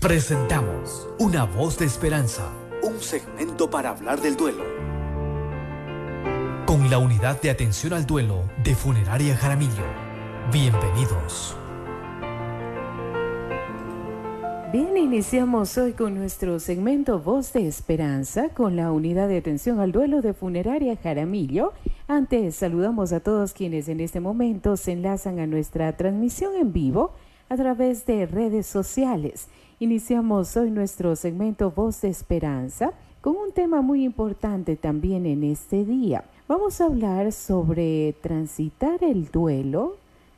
Presentamos Una voz de esperanza, un segmento para hablar del duelo. Con la unidad de atención al duelo de Funeraria Jaramillo. Bienvenidos. Bien, iniciamos hoy con nuestro segmento Voz de Esperanza con la unidad de atención al duelo de Funeraria Jaramillo. Antes saludamos a todos quienes en este momento se enlazan a nuestra transmisión en vivo a través de redes sociales. Iniciamos hoy nuestro segmento Voz de Esperanza con un tema muy importante también en este día. Vamos a hablar sobre transitar el duelo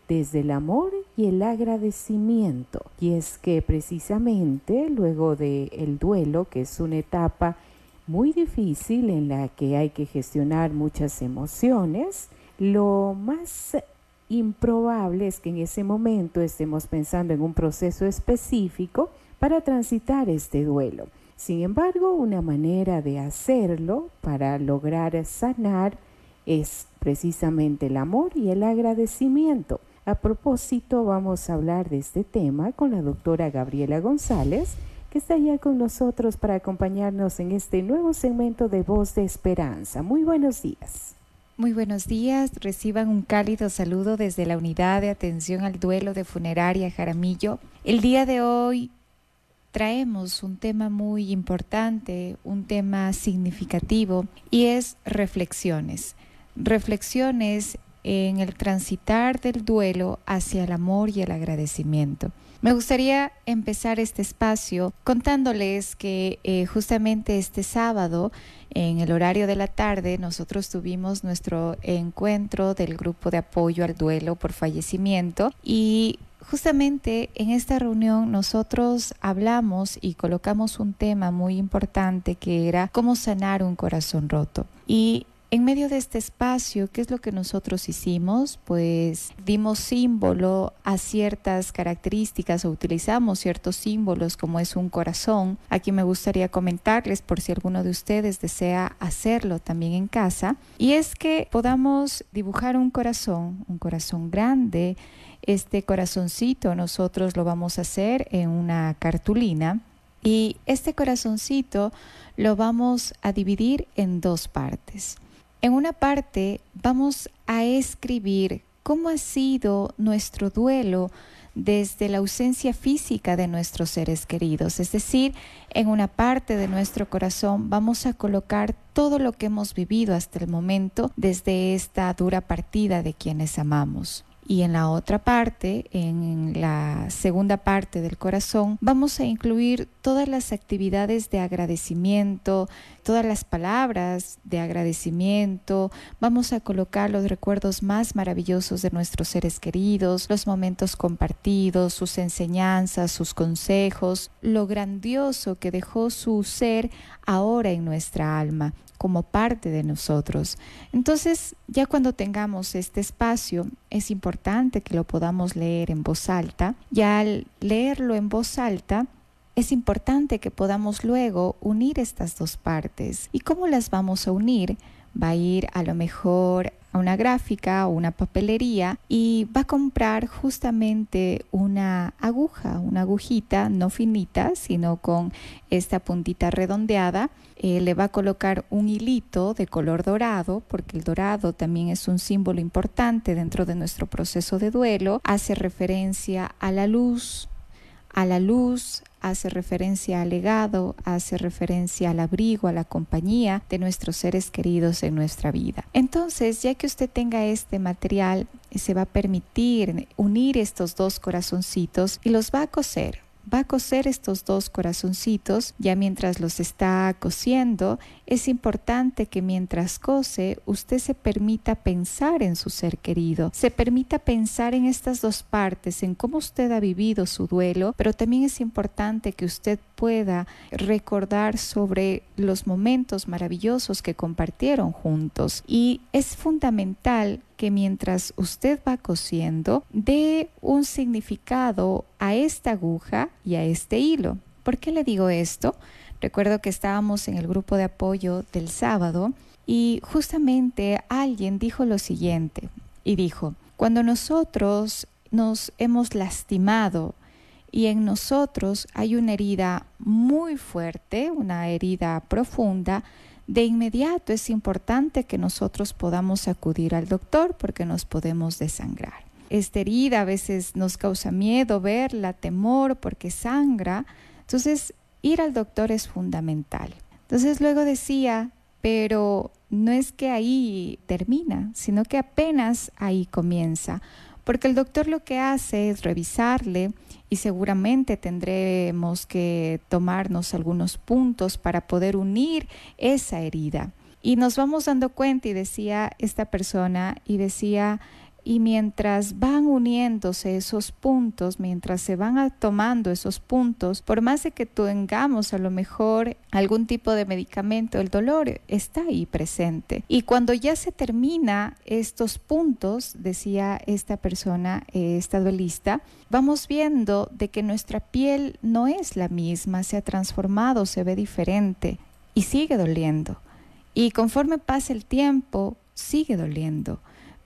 desde el amor y el agradecimiento. Y es que precisamente luego del el duelo, que es una etapa muy difícil en la que hay que gestionar muchas emociones, lo más improbable es que en ese momento estemos pensando en un proceso específico para transitar este duelo. Sin embargo, una manera de hacerlo para lograr sanar es precisamente el amor y el agradecimiento. A propósito, vamos a hablar de este tema con la doctora Gabriela González, que está ya con nosotros para acompañarnos en este nuevo segmento de Voz de Esperanza. Muy buenos días. Muy buenos días, reciban un cálido saludo desde la unidad de atención al duelo de funeraria Jaramillo. El día de hoy traemos un tema muy importante, un tema significativo y es reflexiones. Reflexiones en el transitar del duelo hacia el amor y el agradecimiento. Me gustaría empezar este espacio contándoles que eh, justamente este sábado, en el horario de la tarde, nosotros tuvimos nuestro encuentro del grupo de apoyo al duelo por fallecimiento y justamente en esta reunión nosotros hablamos y colocamos un tema muy importante que era cómo sanar un corazón roto. Y en medio de este espacio, ¿qué es lo que nosotros hicimos? Pues dimos símbolo a ciertas características o utilizamos ciertos símbolos como es un corazón. Aquí me gustaría comentarles por si alguno de ustedes desea hacerlo también en casa. Y es que podamos dibujar un corazón, un corazón grande. Este corazoncito nosotros lo vamos a hacer en una cartulina. Y este corazoncito lo vamos a dividir en dos partes. En una parte vamos a escribir cómo ha sido nuestro duelo desde la ausencia física de nuestros seres queridos. Es decir, en una parte de nuestro corazón vamos a colocar todo lo que hemos vivido hasta el momento desde esta dura partida de quienes amamos. Y en la otra parte, en la segunda parte del corazón, vamos a incluir todas las actividades de agradecimiento, todas las palabras de agradecimiento, vamos a colocar los recuerdos más maravillosos de nuestros seres queridos, los momentos compartidos, sus enseñanzas, sus consejos, lo grandioso que dejó su ser ahora en nuestra alma como parte de nosotros. Entonces, ya cuando tengamos este espacio, es importante que lo podamos leer en voz alta. Ya al leerlo en voz alta, es importante que podamos luego unir estas dos partes. ¿Y cómo las vamos a unir? Va a ir a lo mejor a una gráfica o una papelería y va a comprar justamente una aguja, una agujita no finita, sino con esta puntita redondeada. Eh, le va a colocar un hilito de color dorado, porque el dorado también es un símbolo importante dentro de nuestro proceso de duelo. Hace referencia a la luz, a la luz, hace referencia al legado, hace referencia al abrigo, a la compañía de nuestros seres queridos en nuestra vida. Entonces, ya que usted tenga este material, se va a permitir unir estos dos corazoncitos y los va a coser va a coser estos dos corazoncitos, ya mientras los está cosiendo, es importante que mientras cose usted se permita pensar en su ser querido, se permita pensar en estas dos partes, en cómo usted ha vivido su duelo, pero también es importante que usted pueda recordar sobre los momentos maravillosos que compartieron juntos. Y es fundamental que mientras usted va cosiendo, dé un significado a esta aguja y a este hilo. ¿Por qué le digo esto? Recuerdo que estábamos en el grupo de apoyo del sábado y justamente alguien dijo lo siguiente y dijo, cuando nosotros nos hemos lastimado y en nosotros hay una herida muy fuerte, una herida profunda, de inmediato es importante que nosotros podamos acudir al doctor porque nos podemos desangrar. Esta herida a veces nos causa miedo verla, temor porque sangra. Entonces, ir al doctor es fundamental. Entonces luego decía, pero no es que ahí termina, sino que apenas ahí comienza, porque el doctor lo que hace es revisarle y seguramente tendremos que tomarnos algunos puntos para poder unir esa herida. Y nos vamos dando cuenta y decía esta persona y decía, y mientras van uniéndose esos puntos, mientras se van tomando esos puntos, por más de que tengamos a lo mejor algún tipo de medicamento, el dolor está ahí presente. Y cuando ya se termina estos puntos, decía esta persona, eh, esta duelista, vamos viendo de que nuestra piel no es la misma, se ha transformado, se ve diferente y sigue doliendo. Y conforme pasa el tiempo, sigue doliendo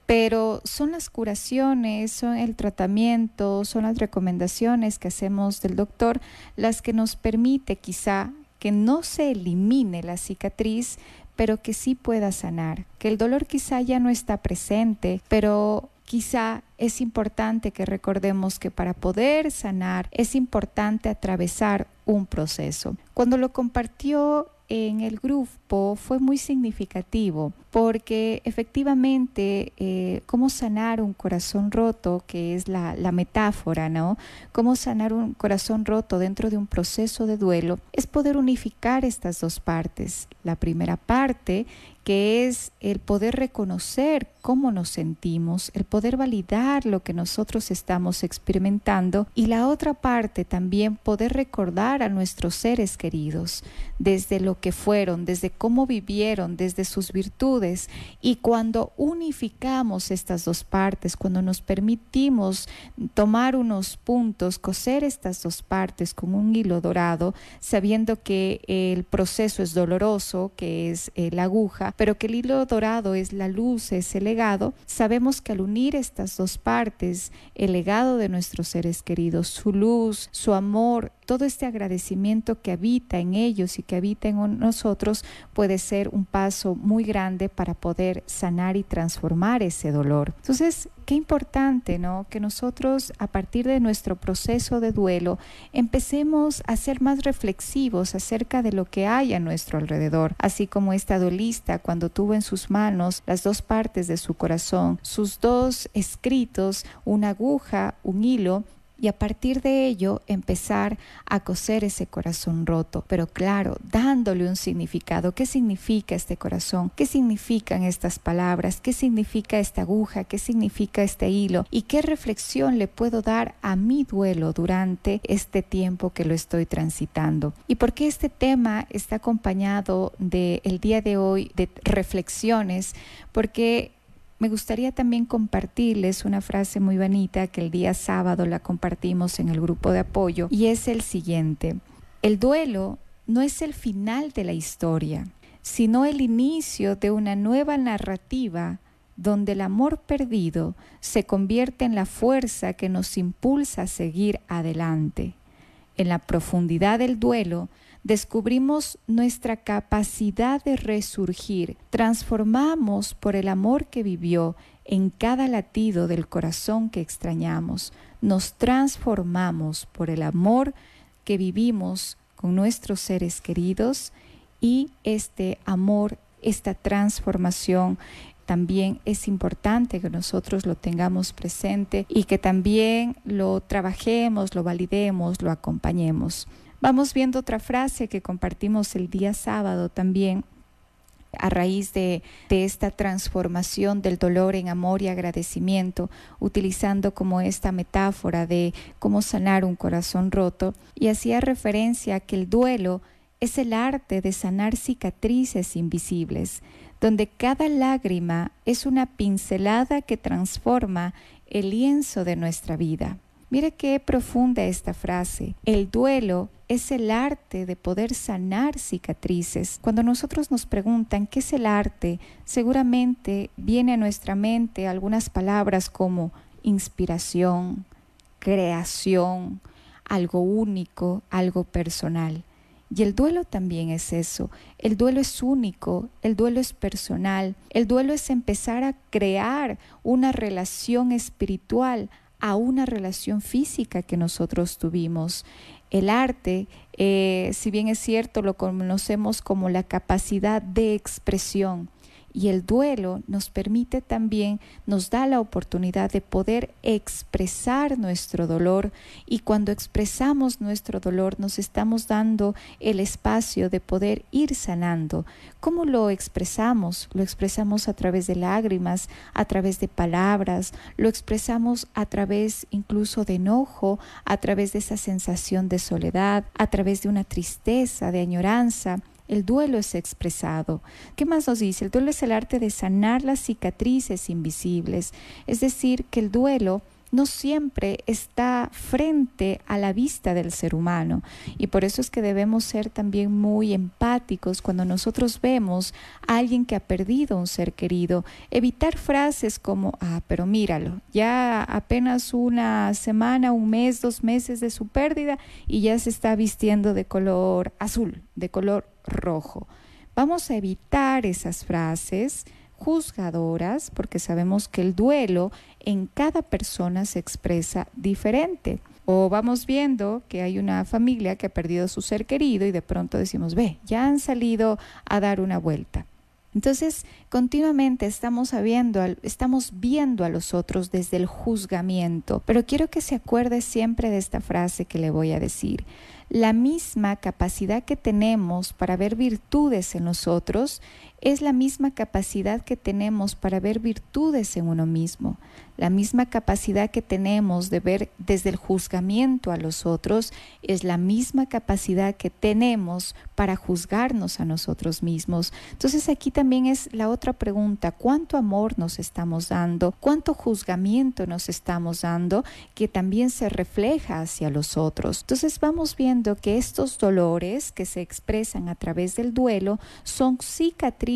pero son las curaciones, son el tratamiento, son las recomendaciones que hacemos del doctor las que nos permite quizá que no se elimine la cicatriz, pero que sí pueda sanar, que el dolor quizá ya no está presente, pero quizá es importante que recordemos que para poder sanar es importante atravesar un proceso. Cuando lo compartió en el grupo fue muy significativo porque efectivamente eh, cómo sanar un corazón roto, que es la, la metáfora, ¿no? Cómo sanar un corazón roto dentro de un proceso de duelo, es poder unificar estas dos partes. La primera parte que es el poder reconocer cómo nos sentimos, el poder validar lo que nosotros estamos experimentando y la otra parte también poder recordar a nuestros seres queridos desde lo que fueron, desde cómo vivieron, desde sus virtudes y cuando unificamos estas dos partes, cuando nos permitimos tomar unos puntos, coser estas dos partes con un hilo dorado, sabiendo que el proceso es doloroso, que es eh, la aguja, pero que el hilo dorado es la luz, es el legado, sabemos que al unir estas dos partes, el legado de nuestros seres queridos, su luz, su amor, todo este agradecimiento que habita en ellos y que habita en nosotros puede ser un paso muy grande para poder sanar y transformar ese dolor. Entonces, qué importante, ¿no? Que nosotros a partir de nuestro proceso de duelo empecemos a ser más reflexivos acerca de lo que hay a nuestro alrededor, así como esta duelista cuando tuvo en sus manos las dos partes de su corazón, sus dos escritos, una aguja, un hilo, y a partir de ello empezar a coser ese corazón roto, pero claro, dándole un significado. ¿Qué significa este corazón? ¿Qué significan estas palabras? ¿Qué significa esta aguja? ¿Qué significa este hilo? ¿Y qué reflexión le puedo dar a mi duelo durante este tiempo que lo estoy transitando? ¿Y por qué este tema está acompañado del el día de hoy de reflexiones? Porque me gustaría también compartirles una frase muy bonita que el día sábado la compartimos en el grupo de apoyo y es el siguiente. El duelo no es el final de la historia, sino el inicio de una nueva narrativa donde el amor perdido se convierte en la fuerza que nos impulsa a seguir adelante. En la profundidad del duelo descubrimos nuestra capacidad de resurgir, transformamos por el amor que vivió en cada latido del corazón que extrañamos, nos transformamos por el amor que vivimos con nuestros seres queridos y este amor, esta transformación también es importante que nosotros lo tengamos presente y que también lo trabajemos, lo validemos, lo acompañemos. Vamos viendo otra frase que compartimos el día sábado también a raíz de, esta transformación del dolor en amor y agradecimiento, utilizando como esta metáfora de cómo sanar un corazón roto, y hacía referencia a que el duelo es el arte de sanar cicatrices invisibles, donde cada lágrima es una pincelada que transforma el lienzo de nuestra vida. Mire qué profunda esta frase. El duelo es el arte de poder sanar cicatrices. Cuando nosotros nos preguntan qué es el arte, seguramente viene a nuestra mente algunas palabras como inspiración, creación, algo único, algo personal. Y el duelo también es eso. El duelo es único, el duelo es personal, el duelo es empezar a crear una relación espiritual a una relación física que nosotros tuvimos. El arte, eh, si bien es cierto, lo conocemos como la capacidad de expresión, y el duelo nos permite también, nos da la oportunidad de poder expresar nuestro dolor y cuando expresamos nuestro dolor nos estamos dando el espacio de poder ir sanando. ¿Cómo lo expresamos? Lo expresamos a través de lágrimas, a través de palabras, lo expresamos a través incluso de enojo, a través de esa sensación de soledad, a través de una tristeza, de añoranza el duelo es expresado. ¿Qué más nos dice? El duelo es el arte de sanar las cicatrices invisibles. Es decir, que el duelo no siempre está frente a la vista del ser humano y por eso es que debemos ser también muy empáticos cuando nosotros vemos a alguien que ha perdido un ser querido, evitar frases como, ah, pero míralo, ya apenas una semana, un mes, dos meses de su pérdida y ya se está vistiendo de color azul, de color rojo. Vamos a evitar esas frases juzgadoras porque sabemos que el duelo en cada persona se expresa diferente. O vamos viendo que hay una familia que ha perdido su ser querido y de pronto decimos, ve, ya han salido a dar una vuelta. Entonces, continuamente estamos, estamos viendo a los otros desde el juzgamiento, pero quiero que se acuerde siempre de esta frase que le voy a decir. La misma capacidad que tenemos para ver virtudes en nosotros es la misma capacidad que tenemos para ver virtudes en uno mismo, la misma capacidad que tenemos de ver desde el juzgamiento a los otros, es la misma capacidad que tenemos para juzgarnos a nosotros mismos. Entonces aquí también es la otra pregunta, ¿cuánto amor nos estamos dando? ¿Cuánto juzgamiento nos estamos dando que también se refleja hacia los otros? Entonces vamos viendo que estos dolores que se expresan a través del duelo son cicatrices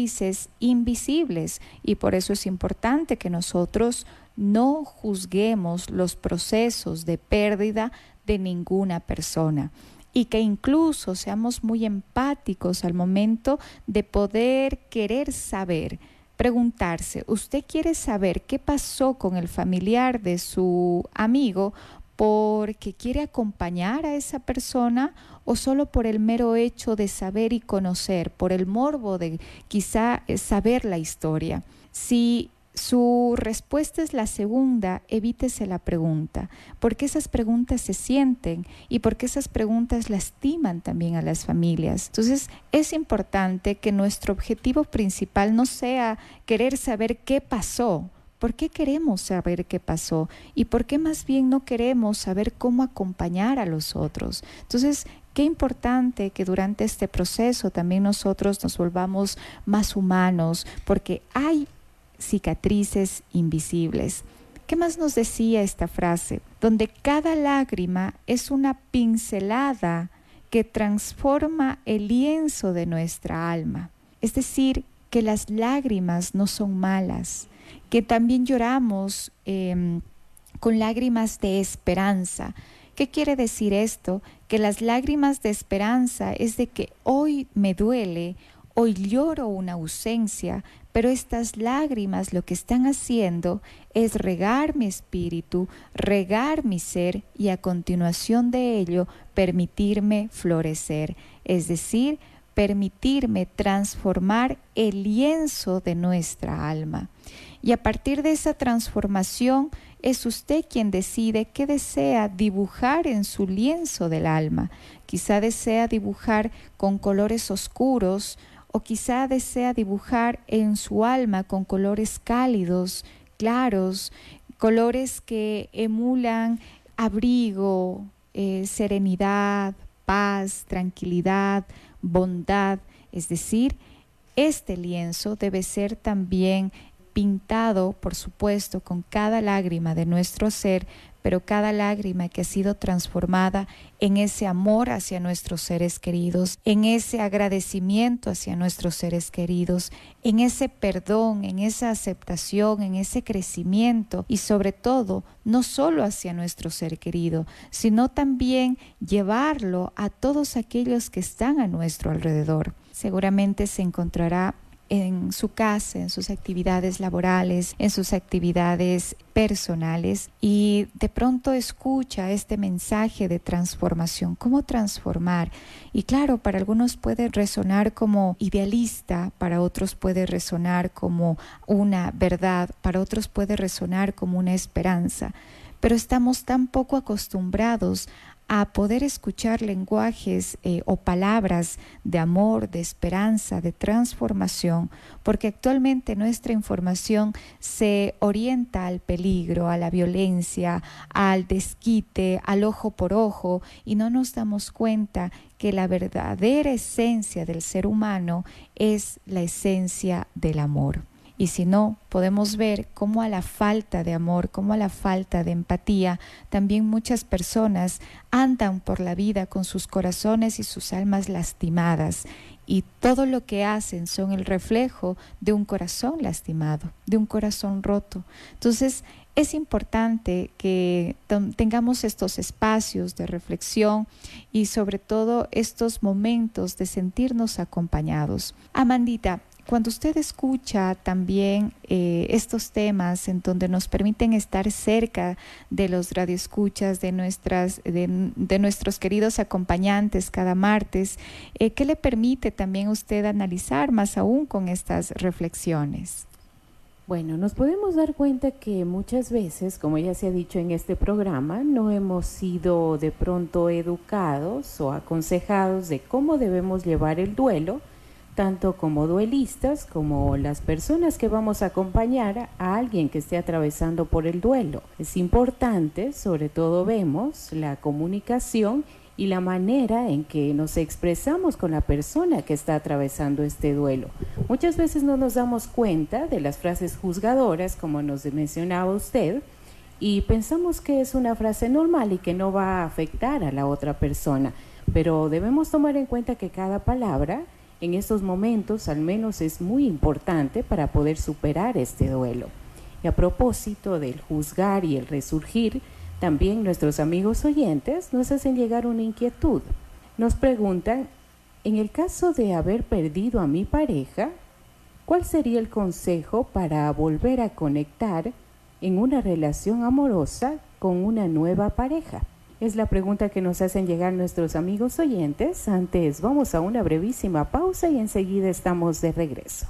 invisibles. Y por eso es importante que nosotros no juzguemos los procesos de pérdida de ninguna persona. Y que incluso seamos muy empáticos al momento de poder querer saber, preguntarse, ¿usted quiere saber qué pasó con el familiar de su amigo porque quiere acompañar a esa persona o solo por el mero hecho de saber y conocer, por el morbo de quizá eh, saber la historia. Si su respuesta es la segunda, evítese la pregunta, porque esas preguntas se sienten y porque esas preguntas lastiman también a las familias. Entonces, es importante que nuestro objetivo principal no sea querer saber qué pasó, ¿Por qué queremos saber qué pasó? ¿Y por qué más bien no queremos saber cómo acompañar a los otros? Entonces, qué importante que durante este proceso también nosotros nos volvamos más humanos, porque hay cicatrices invisibles. ¿Qué más nos decía esta frase? Donde cada lágrima es una pincelada que transforma el lienzo de nuestra alma. Es decir, que las lágrimas no son malas, que también lloramos em, con lágrimas de esperanza. ¿Qué quiere decir esto? Que las lágrimas de esperanza es de que hoy me duele, hoy lloro una ausencia, pero estas lágrimas lo que están haciendo es regar mi espíritu, regar mi ser y a continuación de ello permitirme florecer, es decir, permitirme transformar el lienzo de nuestra alma. Y a partir de esa transformación es usted quien decide qué desea dibujar en su lienzo del alma. Quizá desea dibujar con colores oscuros o quizá desea dibujar en su alma con colores cálidos, claros, colores que emulan abrigo, eh, serenidad, paz, tranquilidad, bondad. Es decir, este lienzo debe ser también pintado, por supuesto, con cada lágrima de nuestro ser, pero cada lágrima que ha sido transformada en ese amor hacia nuestros seres queridos, en ese agradecimiento hacia nuestros seres queridos, en ese perdón, en esa aceptación, en ese crecimiento y sobre todo no solo hacia nuestro ser querido, sino también llevarlo a todos aquellos que están a nuestro alrededor. Seguramente se encontrará en su casa, en sus actividades laborales, en sus actividades personales y de pronto escucha este mensaje de transformación, cómo transformar. Y claro, para algunos puede resonar como idealista, para otros puede resonar como una verdad, para otros puede resonar como una esperanza pero estamos tan poco acostumbrados a poder escuchar lenguajes eh, o palabras de amor, de esperanza, de transformación, porque actualmente nuestra información se orienta al peligro, a la violencia, al desquite, al ojo por ojo, y no nos damos cuenta que la verdadera esencia del ser humano es la esencia del amor. Y si no, podemos ver cómo a la falta de amor, cómo a la falta de empatía, también muchas personas andan por la vida con sus corazones y sus almas lastimadas. Y todo lo que hacen son el reflejo de un corazón lastimado, de un corazón roto. Entonces, es importante que tengamos estos espacios de reflexión y sobre todo estos momentos de sentirnos acompañados. Amandita, cuando usted escucha también eh, estos temas en donde nos permiten estar cerca de los radioescuchas, de, nuestras, de, nuestros queridos acompañantes cada martes, eh, ¿qué le permite también usted analizar más aún con estas reflexiones? Bueno, nos podemos dar cuenta que muchas veces, como ya se ha dicho en este programa, no hemos sido de pronto educados o aconsejados de cómo debemos llevar el duelo, tanto como duelistas como las personas que vamos a acompañar a alguien que esté atravesando por el duelo. Es importante, sobre todo vemos, la comunicación y la manera en que nos expresamos con la persona que está atravesando este duelo. Muchas veces no nos damos cuenta de las frases juzgadoras, como nos mencionaba usted, y pensamos que es una frase normal y que no va a afectar a la otra persona, pero debemos tomar en cuenta que cada palabra en estos momentos al menos es muy importante para poder superar este duelo. Y a propósito del juzgar y el resurgir, también nuestros amigos oyentes nos hacen llegar una inquietud. Nos preguntan, en el caso de haber perdido a mi pareja, ¿cuál sería el consejo para volver a conectar en una relación amorosa con una nueva pareja? Es la pregunta que nos hacen llegar nuestros amigos oyentes. Antes vamos a una brevísima pausa y enseguida estamos de regreso.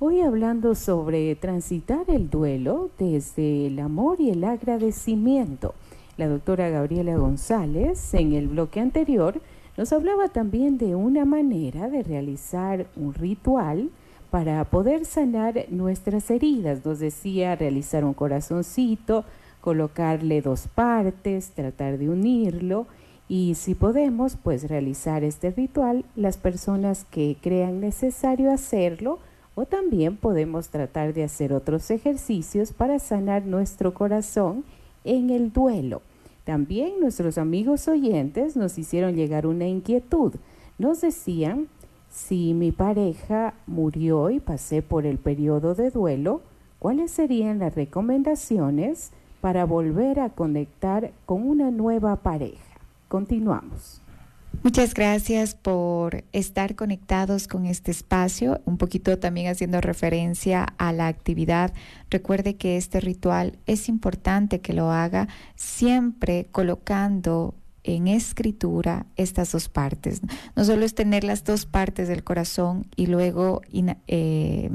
Hoy hablando sobre transitar el duelo desde el amor y el agradecimiento. La doctora Gabriela González en el bloque anterior nos hablaba también de una manera de realizar un ritual para poder sanar nuestras heridas. Nos decía realizar un corazoncito, colocarle dos partes, tratar de unirlo y si podemos, pues realizar este ritual las personas que crean necesario hacerlo o también podemos tratar de hacer otros ejercicios para sanar nuestro corazón en el duelo. También nuestros amigos oyentes nos hicieron llegar una inquietud. Nos decían, si mi pareja murió y pasé por el periodo de duelo, ¿cuáles serían las recomendaciones para volver a conectar con una nueva pareja. Continuamos. Muchas gracias por estar conectados con este espacio, un poquito también haciendo referencia a la actividad. Recuerde que este ritual es importante que lo haga siempre colocando en escritura estas dos partes. No solo es tener las dos partes del corazón y luego eh,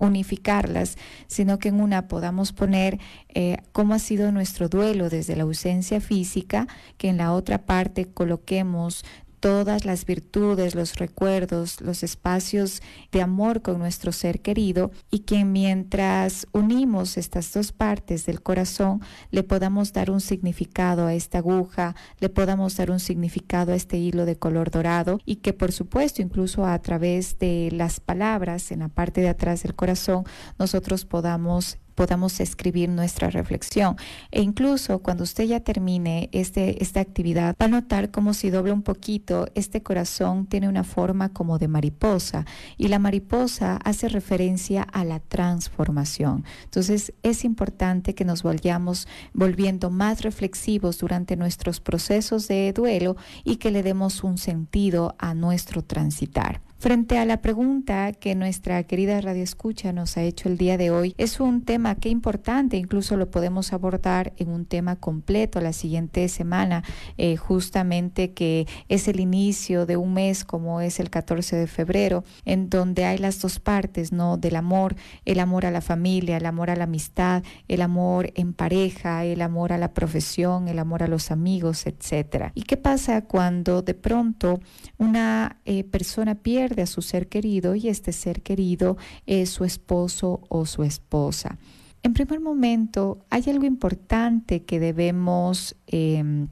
unificarlas, sino que en una podamos poner eh, cómo ha sido nuestro duelo desde la ausencia física, que en la otra parte coloquemos todas las virtudes, los recuerdos, los espacios de amor con nuestro ser querido y que mientras unimos estas dos partes del corazón le podamos dar un significado a esta aguja, le podamos dar un significado a este hilo de color dorado y que por supuesto incluso a través de las palabras en la parte de atrás del corazón nosotros podamos podamos escribir nuestra reflexión. E incluso cuando usted ya termine este, esta actividad, va a notar como si dobla un poquito, este corazón tiene una forma como de mariposa y la mariposa hace referencia a la transformación. Entonces es importante que nos vayamos volviendo más reflexivos durante nuestros procesos de duelo y que le demos un sentido a nuestro transitar. Frente a la pregunta que nuestra querida Radio Escucha nos ha hecho el día de hoy, es un tema que importante, incluso lo podemos abordar en un tema completo la siguiente semana, eh, justamente que es el inicio de un mes como es el 14 de febrero, en donde hay las dos partes, ¿no? Del amor, el amor a la familia, el amor a la amistad, el amor en pareja, el amor a la profesión, el amor a los amigos, etcétera. ¿Y qué pasa cuando de pronto una eh, persona pierde a su ser querido y este ser querido es su esposo o su esposa. En primer momento, hay algo importante que debemos em,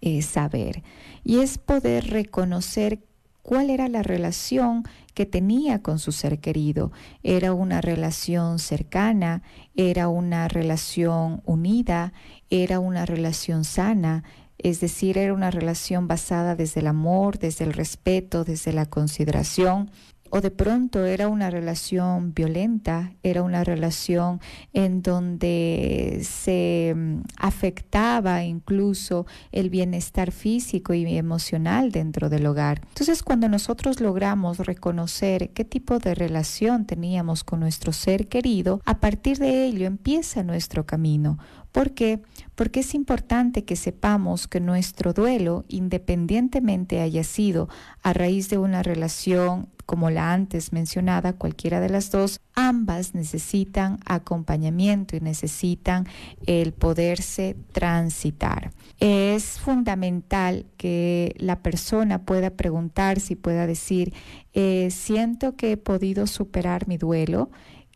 eh, saber y es poder reconocer cuál era la relación que tenía con su ser querido. Era una relación cercana, era una relación unida, era una relación sana, es decir, era una relación basada desde el amor, desde el respeto, desde la consideración, o de pronto era una relación violenta, era una relación en donde se mm, afectaba incluso el bienestar físico y emocional dentro del hogar. Entonces, cuando nosotros logramos reconocer qué tipo de relación teníamos con nuestro ser querido, a partir de ello empieza nuestro camino. ¿Por qué? Porque es importante que sepamos que nuestro duelo, independientemente haya sido a raíz de una relación como la antes mencionada, cualquiera de las dos, ambas necesitan acompañamiento y necesitan el poderse transitar. Es fundamental que la persona pueda preguntarse y pueda decir, eh, siento que he podido superar mi duelo,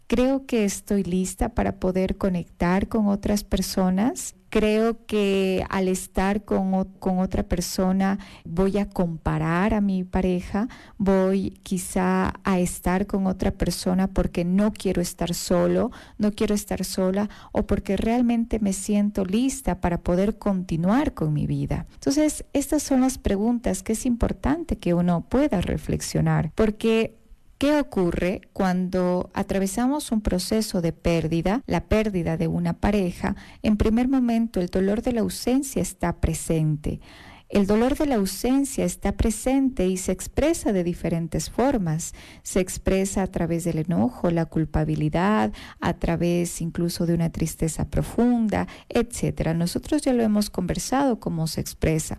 Creo que estoy lista para poder conectar con otras personas. Creo que al estar con, otra persona voy a comparar a mi pareja, voy quizá a estar con otra persona porque no quiero estar solo, no quiero estar sola o porque realmente me siento lista para poder continuar con mi vida. Entonces, estas son las preguntas que es importante que uno pueda reflexionar porque ¿Qué ocurre cuando atravesamos un proceso de pérdida, la pérdida de una pareja? En primer momento, el dolor de la ausencia está presente. El dolor de la ausencia está presente y se expresa de diferentes formas. Se expresa a través del enojo, la culpabilidad, a través incluso de una tristeza profunda, etc. Nosotros ya lo hemos conversado cómo se expresa.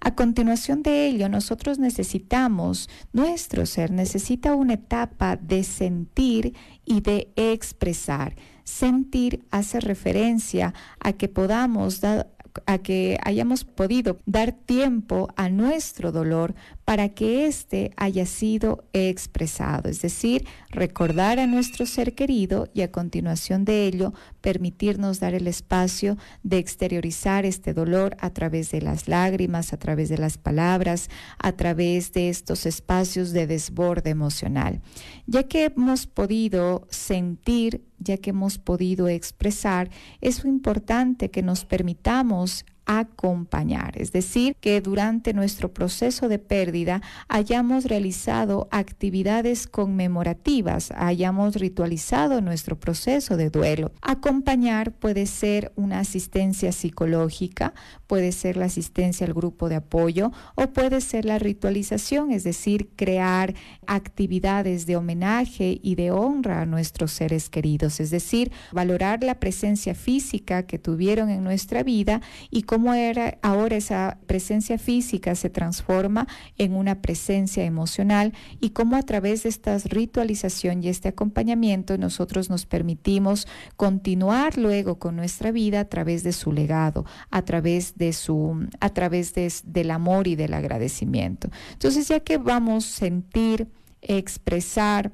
A continuación de ello, nosotros necesitamos, nuestro ser necesita una etapa de sentir y de expresar. Sentir hace referencia a que podamos dar a que hayamos podido dar tiempo a nuestro dolor para que éste haya sido expresado, es decir, recordar a nuestro ser querido y a continuación de ello permitirnos dar el espacio de exteriorizar este dolor a través de las lágrimas, a través de las palabras, a través de estos espacios de desborde emocional. Ya que hemos podido sentir, ya que hemos podido expresar, es importante que nos permitamos acompañar, es decir, que durante nuestro proceso de pérdida hayamos realizado actividades conmemorativas, hayamos ritualizado nuestro proceso de duelo. Acompañar puede ser una asistencia psicológica, puede ser la asistencia al grupo de apoyo o puede ser la ritualización, es decir, crear actividades de homenaje y de honra a nuestros seres queridos, es decir, valorar la presencia física que tuvieron en nuestra vida y cómo era ahora esa presencia física se transforma en una presencia emocional y cómo a través de esta ritualización y este acompañamiento nosotros nos permitimos continuar luego con nuestra vida a través de su legado, a través de su a través del amor y del agradecimiento. Entonces, ya que vamos a sentir, expresar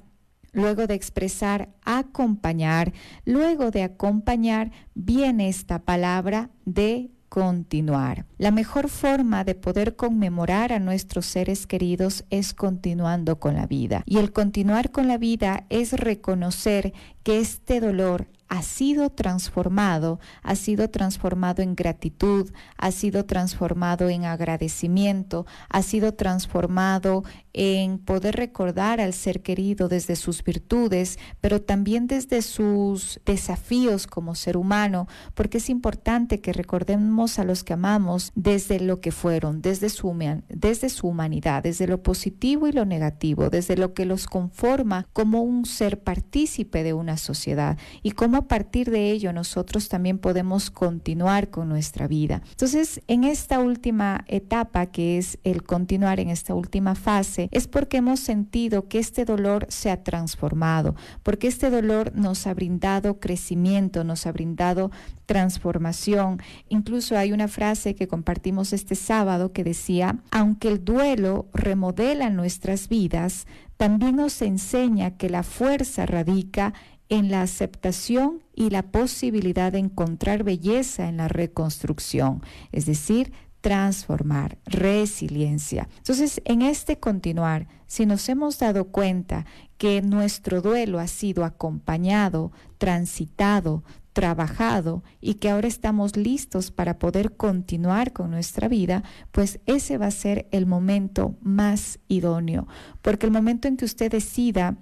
Luego de expresar acompañar, luego de acompañar viene esta palabra de continuar. La mejor forma de poder conmemorar a nuestros seres queridos es continuando con la vida. Y el continuar con la vida es reconocer que este dolor ha sido transformado, ha sido transformado en gratitud, ha sido transformado en agradecimiento, ha sido transformado en poder recordar al ser querido desde sus virtudes, pero también desde sus desafíos como ser humano, porque es importante que recordemos a los que amamos desde lo que fueron, desde su, desde su humanidad, desde lo positivo y lo negativo, desde lo que los conforma como un ser partícipe de una sociedad y cómo a partir de ello nosotros también podemos continuar con nuestra vida. Entonces, en esta última etapa, que es el continuar en esta última fase, es porque hemos sentido que este dolor se ha transformado, porque este dolor nos ha brindado crecimiento, nos ha brindado transformación. Incluso hay una frase que compartimos este sábado que decía, aunque el duelo remodela nuestras vidas, también nos enseña que la fuerza radica en la aceptación y la posibilidad de encontrar belleza en la reconstrucción, es decir, transformar, resiliencia. Entonces, en este continuar, si nos hemos dado cuenta que nuestro duelo ha sido acompañado, transitado, trabajado y que ahora estamos listos para poder continuar con nuestra vida, pues ese va a ser el momento más idóneo, porque el momento en que usted decida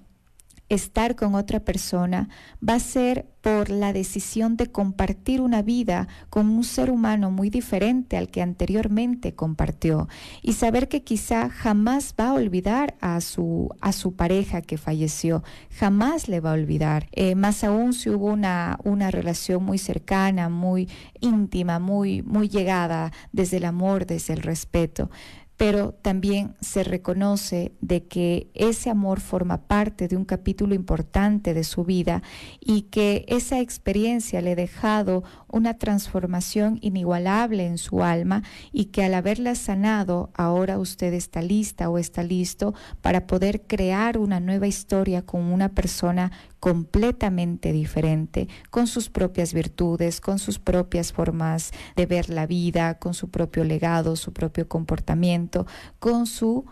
estar con otra persona va a ser por la decisión de compartir una vida con un ser humano muy diferente al que anteriormente compartió. Y saber que quizá jamás va a olvidar a su, a su pareja que falleció, jamás le va a olvidar, eh, más aún si hubo una, una relación muy cercana, muy íntima, muy, muy llegada desde el amor, desde el respeto pero también se reconoce de que ese amor forma parte de un capítulo importante de su vida y que esa experiencia le ha dejado una transformación inigualable en su alma y que al haberla sanado, ahora usted está lista o está listo para poder crear una nueva historia con una persona completamente diferente, con sus propias virtudes, con sus propias formas de ver la vida, con su propio legado, su propio comportamiento, con su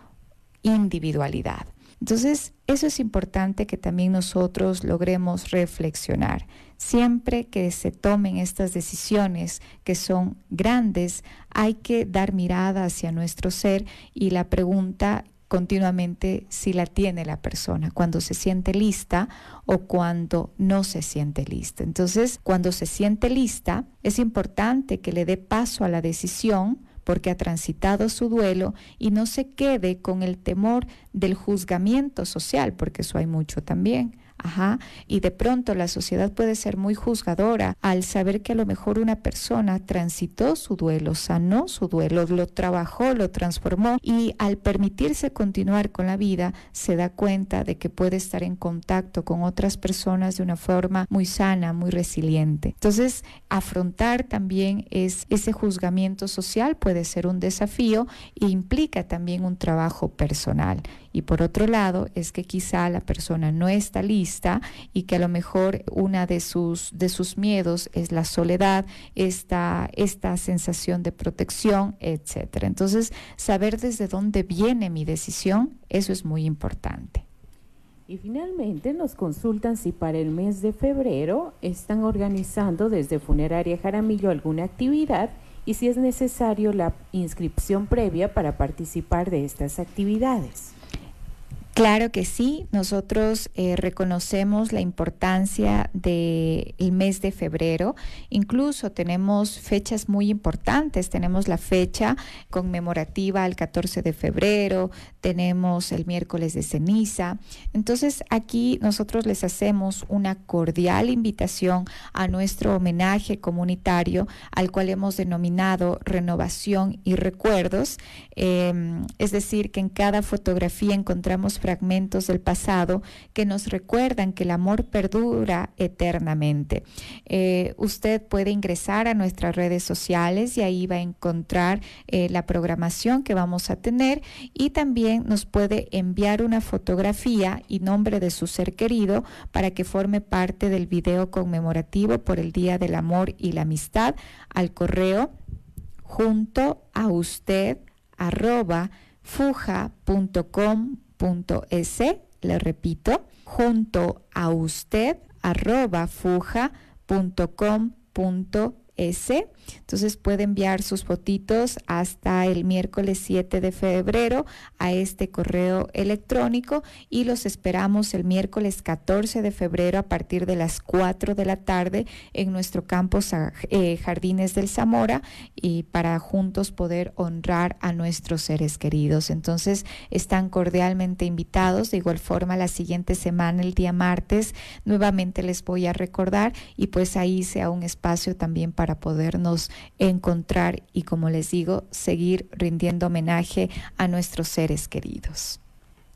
individualidad. Entonces, eso es importante que también nosotros logremos reflexionar. Siempre que se tomen estas decisiones que son grandes, hay que dar mirada hacia nuestro ser y la pregunta continuamente si la tiene la persona, cuando se siente lista o cuando no se siente lista. Entonces, cuando se siente lista, es importante que le dé paso a la decisión porque ha transitado su duelo y no se quede con el temor del juzgamiento social, porque eso hay mucho también. Ajá. Y de pronto la sociedad puede ser muy juzgadora al saber que a lo mejor una persona transitó su duelo, sanó su duelo, lo trabajó, lo transformó y al permitirse continuar con la vida se da cuenta de que puede estar en contacto con otras personas de una forma muy sana, muy resiliente. Entonces, afrontar también es ese juzgamiento social puede ser un desafío e implica también un trabajo personal. Y por otro lado, es que quizá la persona no está lista y que a lo mejor una de sus, de sus miedos es la soledad, esta, esta sensación de protección, etc. Entonces, saber desde dónde viene mi decisión, eso es muy importante. Y finalmente nos consultan si para el mes de febrero están organizando desde Funeraria Jaramillo alguna actividad y si es necesario la inscripción previa para participar de estas actividades. Claro que sí, nosotros eh, reconocemos la importancia del mes de febrero, incluso tenemos fechas muy importantes, tenemos la fecha conmemorativa al 14 de febrero, tenemos el miércoles de ceniza, entonces aquí nosotros les hacemos una cordial invitación a nuestro homenaje comunitario al cual hemos denominado renovación y recuerdos, em, es decir, que en cada fotografía encontramos fragmentos del pasado que nos recuerdan que el amor perdura eternamente. Eh, usted puede ingresar a nuestras redes sociales y ahí va a encontrar eh, la programación que vamos a tener y también nos puede enviar una fotografía y nombre de su ser querido para que forme parte del video conmemorativo por el Día del Amor y la Amistad al correo junto a usted arroba fuja.com .es, le repito, junto a usted arroba fuja.com.es entonces puede enviar sus fotitos hasta el miércoles 7 de febrero a este correo electrónico y los esperamos el miércoles 14 de febrero a partir de las 4 de la tarde en nuestro campus eh, Jardines del Zamora y para juntos poder honrar a nuestros seres queridos. Entonces están cordialmente invitados. De igual forma, la siguiente semana, el día martes, nuevamente les voy a recordar y pues ahí sea un espacio también para podernos encontrar y, como les digo, seguir rindiendo homenaje a nuestros seres queridos.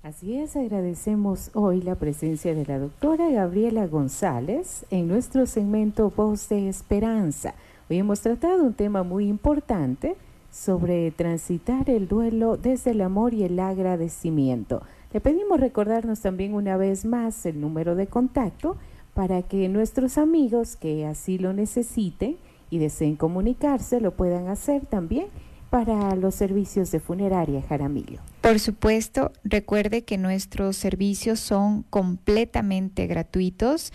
Así es, agradecemos hoy la presencia de la doctora Gabriela González en nuestro segmento Voz de Esperanza. Hoy hemos tratado un tema muy importante sobre transitar el duelo desde el amor y el agradecimiento. Le pedimos recordarnos también una vez más el número de contacto para que nuestros amigos que así lo necesiten y deseen comunicarse, lo puedan hacer también para los servicios de funeraria Jaramillo. Por supuesto, recuerde que nuestros servicios son completamente gratuitos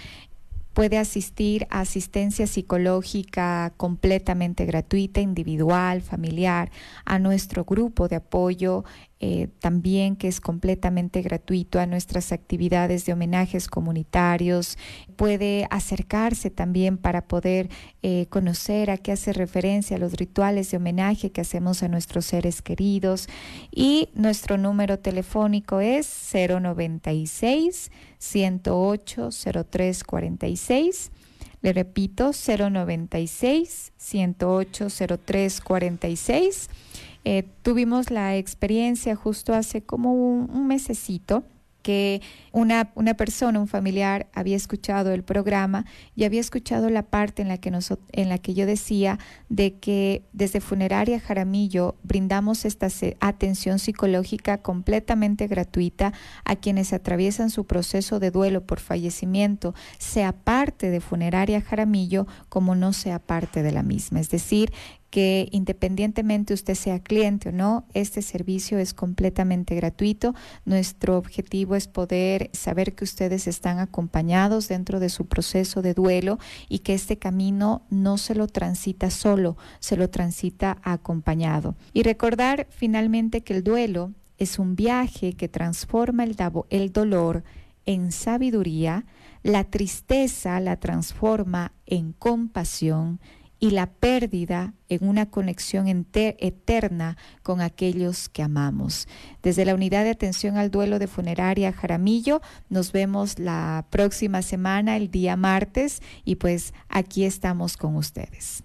puede asistir a asistencia psicológica completamente gratuita, individual, familiar, a nuestro grupo de apoyo eh, también que es completamente gratuito a nuestras actividades de homenajes comunitarios. Puede acercarse también para poder eh, conocer a qué hace referencia a los rituales de homenaje que hacemos a nuestros seres queridos. Y nuestro número telefónico es 096 108 0346. Le repito, 096 108 0346. Eh, tuvimos la experiencia justo hace como un, un mesecito que una, una, persona, un familiar, había escuchado el programa y había escuchado la parte en la, que en la que yo decía de que desde Funeraria Jaramillo brindamos esta atención psicológica completamente gratuita a quienes atraviesan su proceso de duelo por fallecimiento, sea parte de Funeraria Jaramillo como no sea parte de la misma. Es decir, que independientemente usted sea cliente o no, este servicio es completamente gratuito. Nuestro objetivo es poder saber que ustedes están acompañados dentro de su proceso de duelo y que este camino no se lo transita solo, se lo transita acompañado. Y recordar finalmente que el duelo es un viaje que transforma el, el dolor en sabiduría, la tristeza la transforma en compasión, y la pérdida en una conexión eterna con aquellos que amamos. Desde la Unidad de Atención al Duelo de Funeraria Jaramillo, nos vemos la próxima semana, el día martes, y pues aquí estamos con ustedes.